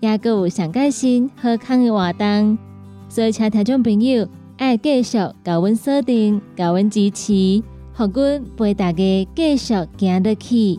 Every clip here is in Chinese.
也阁有上开心、好康的活动，所以请听众朋友爱继续甲阮锁定、甲阮支持，互阮陪大家继续行落去。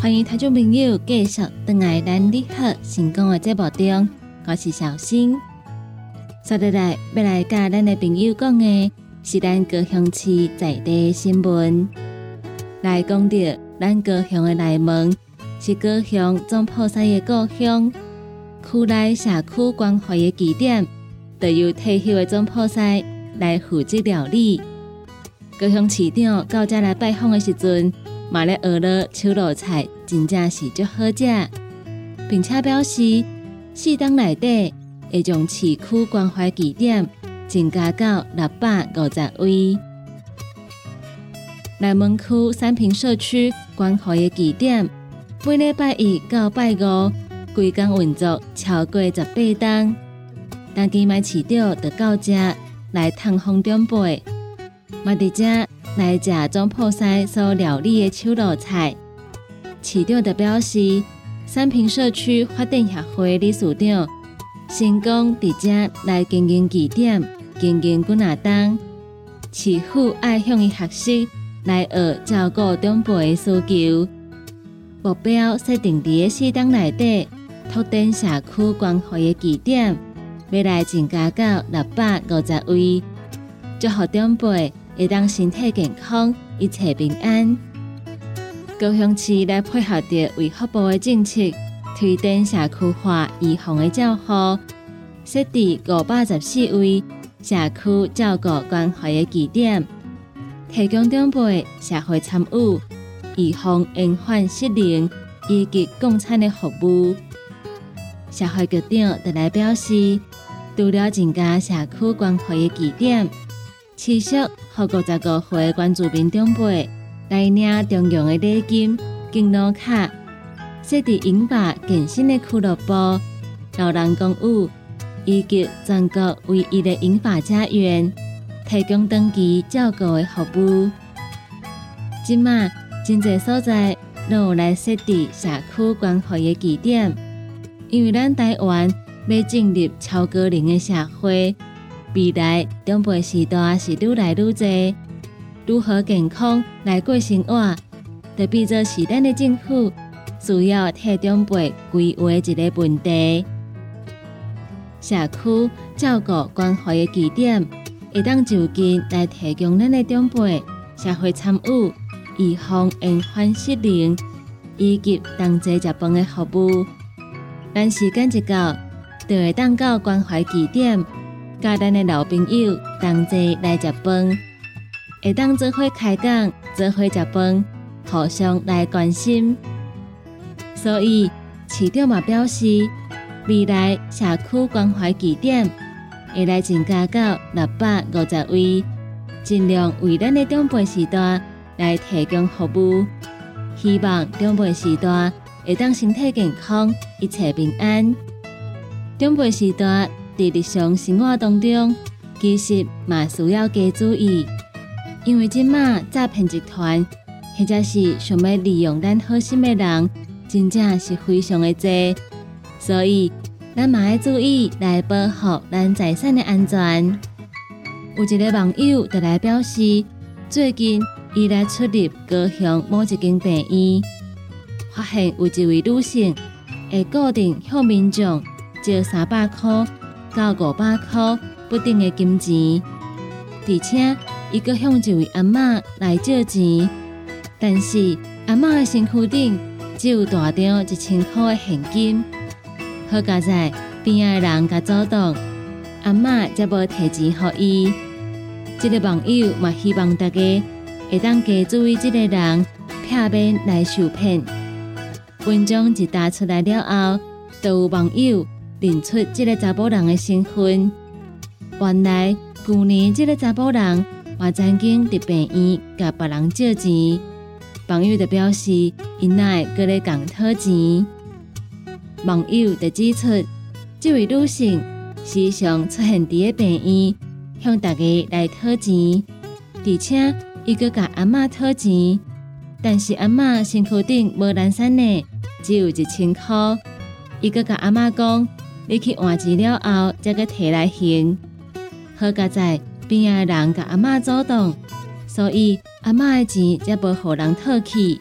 欢迎听众朋友继续登来咱你好成功的节目中。我是小新，接下来要来甲咱的朋友讲的是咱高雄市在地新闻。来讲到咱高雄的内门，是高雄总破山的故乡，区内社区关怀的据点，都由退休的总破山来负责料理。高雄市长到这来拜访的时阵，买了鹅肉秋萝菜，真正是足好食，并且表示。四档内底会将市区关怀据点增加到六百五十位。内门区三平社区关怀的据点，每礼拜一到拜五，规工运作超过十八档。当期买饲料就到这来探访长辈，买伫这来食中破西所料理的秋萝菜。饲料就表示。三平社区发展协会理事长成功伫遮来经营据点，经营几哪当，市府爱向伊学习，来学照顾长辈的需求。目标设定伫个四档内底，拓展社区关怀的据点，未来增加到六百五十位，祝福长辈会当身体健康，一切平安。高雄市来配合着卫福部的政策，推动社区化预防的照护，设置五百十四位社区照顾关怀的据点，提供长辈社会参与、预防隐患失灵以及共餐的服务。社会局长特来表示，除了增加社区关怀的据点，持续和五十个岁关注民长辈。来领中用的礼金、敬老卡，设置英法健身的俱乐部、老人公寓，以及全国唯一的英法家园，提供长期照顾的服务。即马真侪所在都有来设置社区关怀的据点，因为咱台湾要进入超高龄的社会，未来长辈时代是愈来愈多，如何健康来过生活，就变做是咱的政府需要替长辈规划一个问题。社区照顾关怀的据点，会当就近来提供咱的长辈社会参与。预防延缓失灵以及同齐食饭的服务，咱时间一到，就会当到关怀据点，甲咱的老朋友同齐来食饭，会当做伙开讲，做伙食饭，互相来关心。所以市长嘛表示，未来社区关怀据点会来增加到六百五十位，尽量为咱的长辈时代。来提供服务，希望长辈时代会当身体健康，一切平安。长辈时代在日常生活当中，其实嘛需要加注意，因为即马诈骗集团或者是想要利用咱好心的人，真正是非常的多，所以咱嘛要注意来保护咱财产的安全。有一个网友就来表示，最近。伊来出入高雄某一间病院，发现有一位女性会固定向民众借三百块到五百块不等的金钱，而且伊阁向一位阿嬷来借钱，但是阿嬷的身躯顶只有大张一千块的现金。好佳在边仔人甲阻挡，阿嬷则无提钱予伊。这个网友嘛希望大家。会当加注意这个人，避免来受骗。文章一打出来了后，就有网友认出这个查甫人的身份。原来去年这个查甫人也曾经伫病院甲别人借钱，网友就表示因奈搁咧共讨钱。网友就指出，这位女性时常出现伫个病院，向大家来讨钱，而且。伊个甲阿嬷讨钱，但是阿嬷身躯顶无蓝衫呢，只有一千块。伊个甲阿嬷讲，你去换钱了后，再个摕来还。好佳在边仔人甲阿嬷阻挡，所以阿嬷的钱才无互人讨去。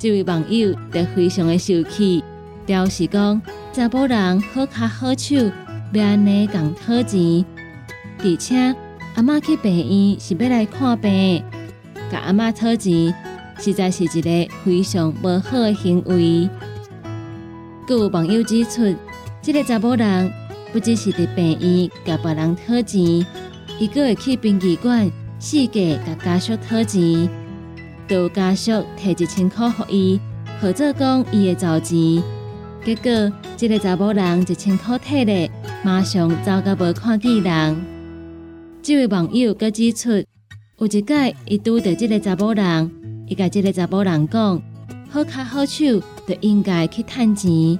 这位网友就非常的生气，表示讲查甫人好卡好手，要安尼共讨钱，而且。阿妈去病院是要来看病，甲阿妈讨钱，实在是一个非常无好的行为。有网友指出，这个查甫人不只是伫病院甲别人讨钱，伊阁会去殡仪馆四界甲家属讨钱，有家属摕一千块互伊，或者讲伊会找钱，结果这个查甫人一千块退咧，马上走到无看见人。这位网友佮指出，有一届伊拄到这个查甫人，伊甲这个查甫人讲，好卡好手，就应该去趁钱。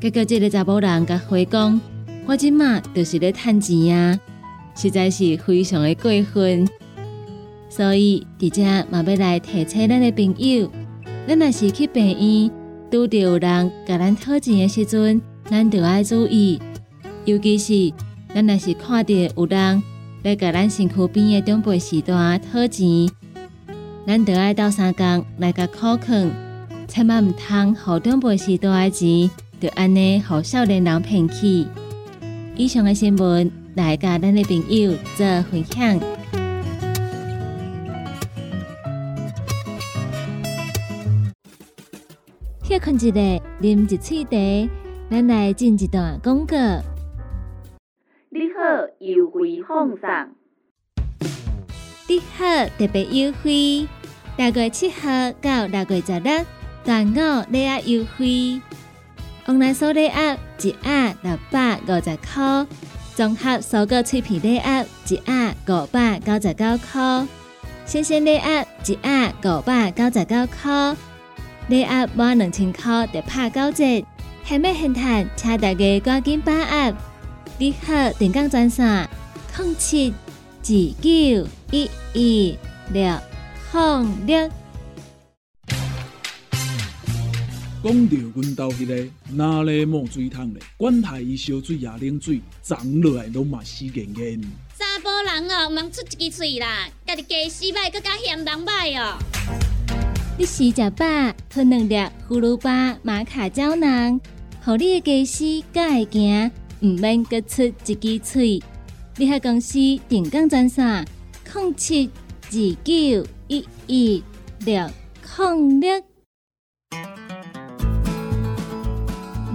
结果这个查甫人甲回讲，我即马就是咧趁钱啊，实在是非常的过分。所以，伫遮嘛要来提醒咱的朋友，咱若是去病院拄到有人甲咱讨钱的时阵，咱就要注意，尤其是咱若是看到有人。来甲咱身躯边的长辈时段讨钱，咱就爱到三工来甲考劝，千万毋通互长辈时段的钱，就安尼互少年人骗去。以上的新闻来甲咱的朋友做分享。歇困一下，啉一喙茶，咱来进一段广告。优惠放送，你好特别优惠，六月七号到六月十日，端午礼盒优惠。online 来收礼盒一盒六百五十块，综合收购脆皮礼盒一盒五百九十九块，新鲜礼盒一盒五百九十九块，礼盒满两千块就拍九折，还没现赚，请大家赶紧把握。你好，电工专线：零七九一一六零六。讲到阮兜迄个哪里冒水桶咧，管他伊烧水也冷水，长落来拢嘛死严严。查甫人哦，毋通出一支喙啦，家己家洗歹，更加嫌人歹哦。你食食饱，吞两粒葫芦巴、马卡胶囊，互你的家洗才会行，毋免各出一支喙。你喺公司定岗专线：零七二九一一六零六。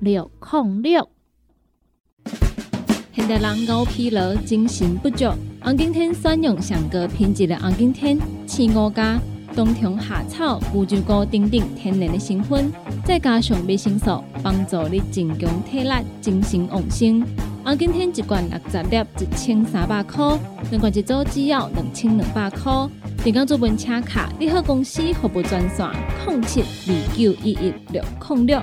六控六，现代人熬疲劳、精神不足。红景天选用上个品质的红景天青乌加冬虫夏草、乌鸡菇等等天然的成分，再加上维生素，帮助你增强体力、精神旺盛。红景天一罐六十粒，一千三百块；两罐一组只要两千两百块。点讲做本车卡，你好公司服务专线：零七二九一一六零六。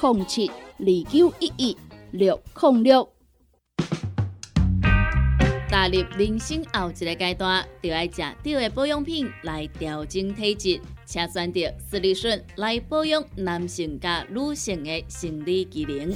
零七二九一一六零六。踏入人生后一个阶段，就要食对的保养品来调整体质，请选择斯利顺来保养男性加女性的生理机能，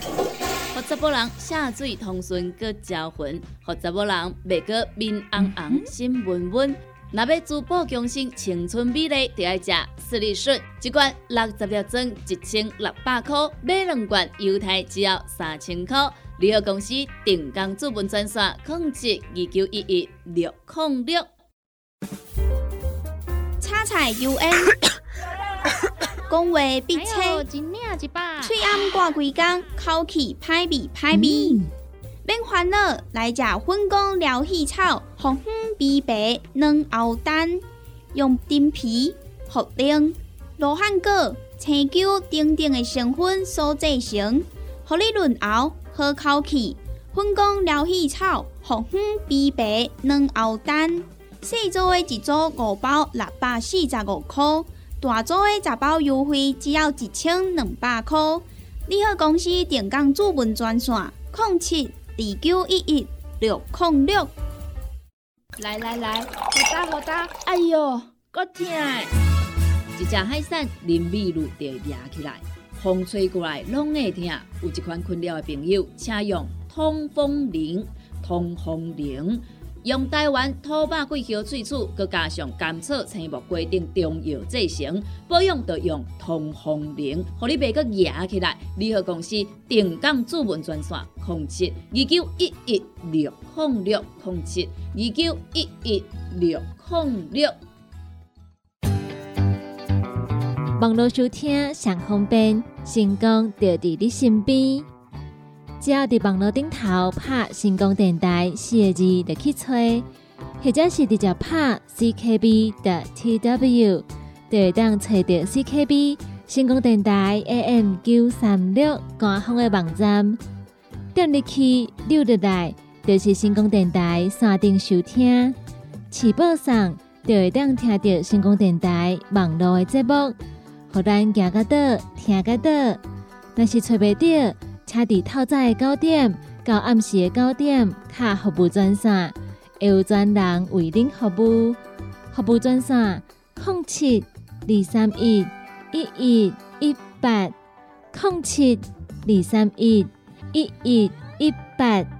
让查甫人下水通顺搁招魂，让查甫人袂过面红红心温温。若要珠宝强身、青春美丽，就要食斯利顺，一罐六十粒装，一千六百块；买两罐，犹太只要三千块。联合公司定岗资本专线：控制二九一一六零六。叉菜 U N，讲话必清，嘴暗挂几工，口气歹味歹味。免烦恼，来食粉工疗气草，红粉枇杷软藕丹，用丁皮、茯苓、罗汉果、青椒等等的成分所制成，合你润喉好口气。粉工疗气草，红粉枇杷软藕丹，细组的一组五包六百四十五块，大组的十包优惠只要一千两百块。你好，公司电工主文专线：零七。二九一一六零六，来来来，好打好打，哎哟，够痛！一只海扇淋米露就压起来，风吹过来拢会痛。有一款困扰的朋友，请用通风铃，通风铃。用台湾土白桂花萃取，佮加上甘草、青木、规定中药制成，保养要用通风灵，互你袂佮压起来。联合公司定岗主文专线：零七二九一一六控六零七二九一一六控六。网络收听上方便，成功就伫你身边。只要伫网络顶头拍成功电台四个字就去吹，或者是直接拍 CKB 的 TW，就会当找到 CKB 成功电台 AM 九三六官方的网站。点入去溜入来，就是成功电台山顶收听，起播上就会当听到成功电台网络的节目，互咱行个倒，听个倒，若是找袂到。车伫透早的九点到暗时的九点，卡服务专线会有专人为您服务。服务专线：零七二三一一一一八零七二三一一一一八。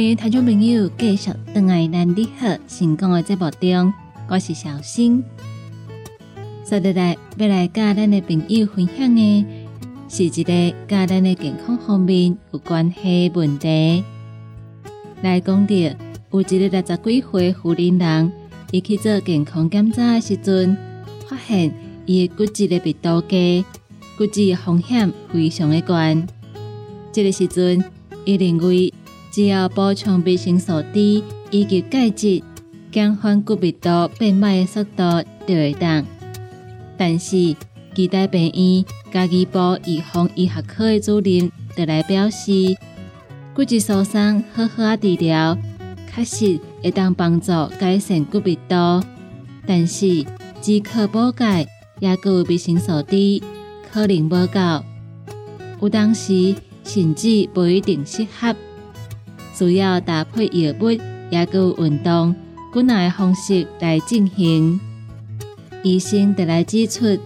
欢迎听众朋友继续登来咱你好成功的节目中，我是小新。接下来要来跟咱的朋友分享的，是一个跟咱的健康方面有关系问题。来讲到有一个六十几岁妇人人，伊去做健康检查的时阵，发现伊的骨质的密度低，骨质风险非常的高。这个时阵，伊认为。只要补充维生素 D 以及钙质，减缓骨密度变慢的速度就会当。但是，期待病院家己部预防医学科的主任就来表示，骨质疏松好好啊治疗，确实会当帮助改善骨密度。但是，只靠补钙也有维生素 D 可能无够，有当时甚至不一定适合。需要搭配药物，也有运动、骨耐的方式来进行。医生得来指出，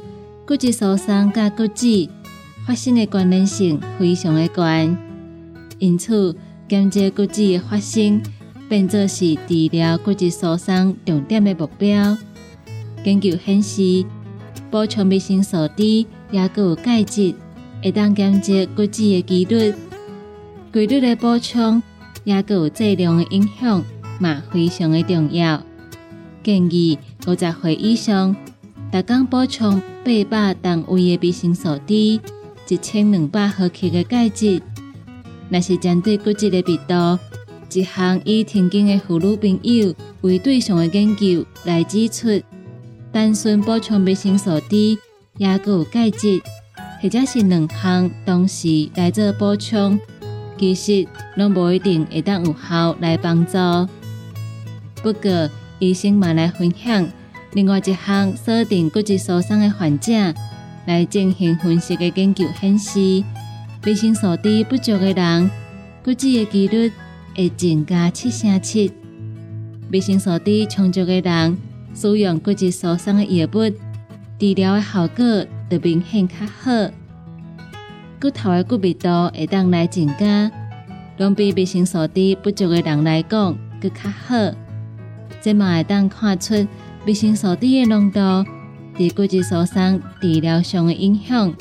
骨质疏松甲骨质发生的关联性非常的高，因此减少骨质的发生，变作是治疗骨质疏松重点的目标。研究显示，补充维生素 D 也有钙质，会当减少骨质的几率。规律的补充。也有质量的影响，嘛非常的重要。建议五十岁以上，逐工补充八百单位的维生素 D，一千两百毫克的钙质。若是针对骨质的密度，一项以天津的妇女朋友为对象的研究来指出，单纯补充维生素 D，也有钙质，或者是两项同时来做补充。其实拢无一定会当有效来帮助。不过，医生嘛来分享另外一项锁定骨质疏松的患者来进行分析的研究显示，维生素 D 不足的人，骨质的几率会增加七成七；维生素 D 充足的人，使用骨质疏松的药物，治疗的效果就明显较好。骨头的骨密度会当来增加，拢比维生素 D 不足的人来讲，更较好。这嘛会当看出维生素 D 的浓度对骨质疏松治疗上的影响。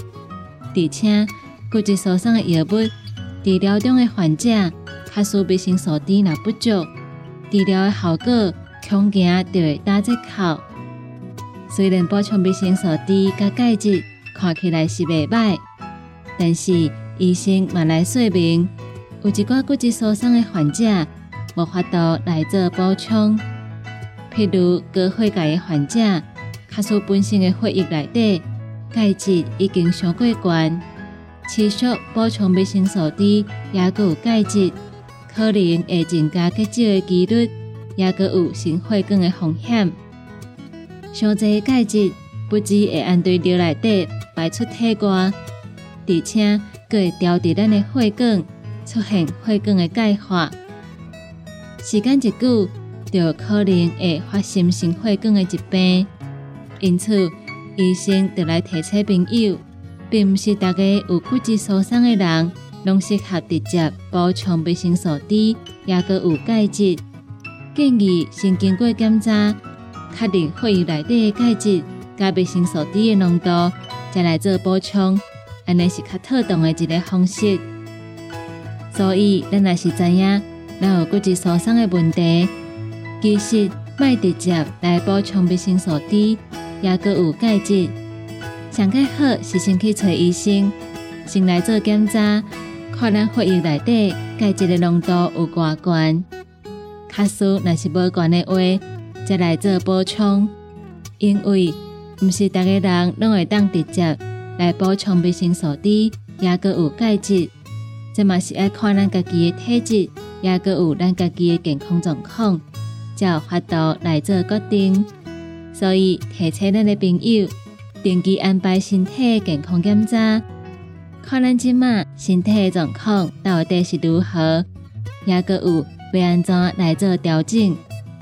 而且，骨质疏松的药物治疗中的患者，假使维生素 D 若不足，治疗的效果恐惊就会打折扣。虽然补充维生素 D 加钙质看起来是袂歹。但是医生嘛来说明，有一寡骨质疏松的患者无法度来做补充，譬如高血钙的患者，卡数本身的血液内底钙质已经上过悬，持续补充维生素 D 也有钙质，可能会增加结石的几率，也有心血管的风险。上济钙质不止会按对尿内底排出体外。而且，佫会调节咱的血管，出现血管的钙化。时间一久，就可能会发生心血管的疾病。因此，医生就来提醒朋友，并毋是大家有骨质疏松的人，拢适合直接补充维生素 D，也佮有钙质。建议先经过检查，确定血液内底的钙质加维生素 D 的浓度，再来做补充。安尼是较特当的一个方式，所以咱也是知影，咱有骨质疏松的问题，其实卖直接来补充维生素 D，也佮有钙质。上介好是先去找医生，先来做检查，看咱血液内底钙质的浓度有偌悬。卡数若是无悬的话，再来做补充，因为毋是逐个人拢会当直接。来补充维生素 D，也佮有钙质，这嘛是爱看咱家己的体质，也佮有咱家己的健康状况，才有法度来做决定。所以提醒咱的朋友，定期安排身体健康检查，看咱即马身体的状况到底是如何，也佮有要安怎来做调整，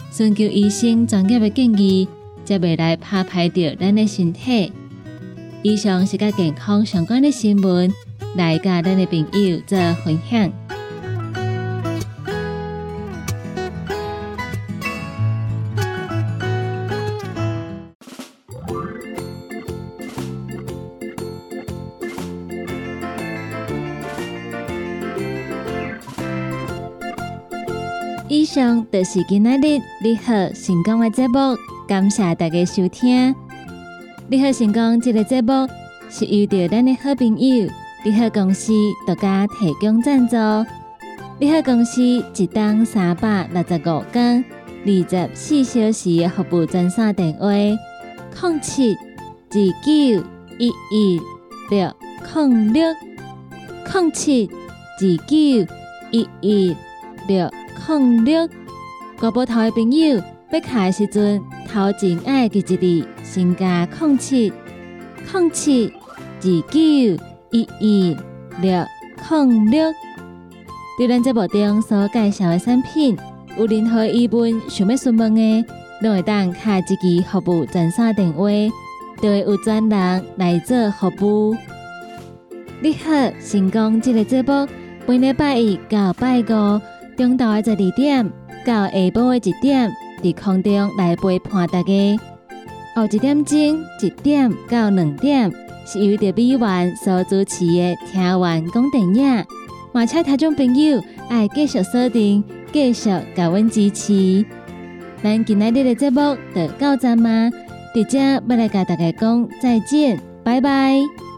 寻求医生专业的建议，才袂来拍歹着咱的身体。以上是甲健康相关的新闻，来甲咱的朋友做分享。以上就是今仔日你好成功的节目，感谢大家收听。你好成功这个节目是遇到咱的好朋友，你好公司独家提供赞助。你好公司一档三百六十五天，二十四小时服务专线电话：零七二九一一六零六零七二九一一六。零六，国宝台的朋友要卡的时阵，头前爱的一字，先加空七空七二九一一六空六。对咱这部中所介绍的产品，有任何疑问想要询问的，都会当卡一支服务专线电话，就会有专人来做服务。你好，成功这个节目，每礼拜一到拜五。中午的十二点到下晡的一点，伫空中来陪伴大家。后一点钟一点到两点，是由着美元所主持的听完讲电影。马车听众朋友爱继续锁定，继续甲阮支持。咱今仔日的节目就到这吗？伫遮要来甲大家讲再见，拜拜。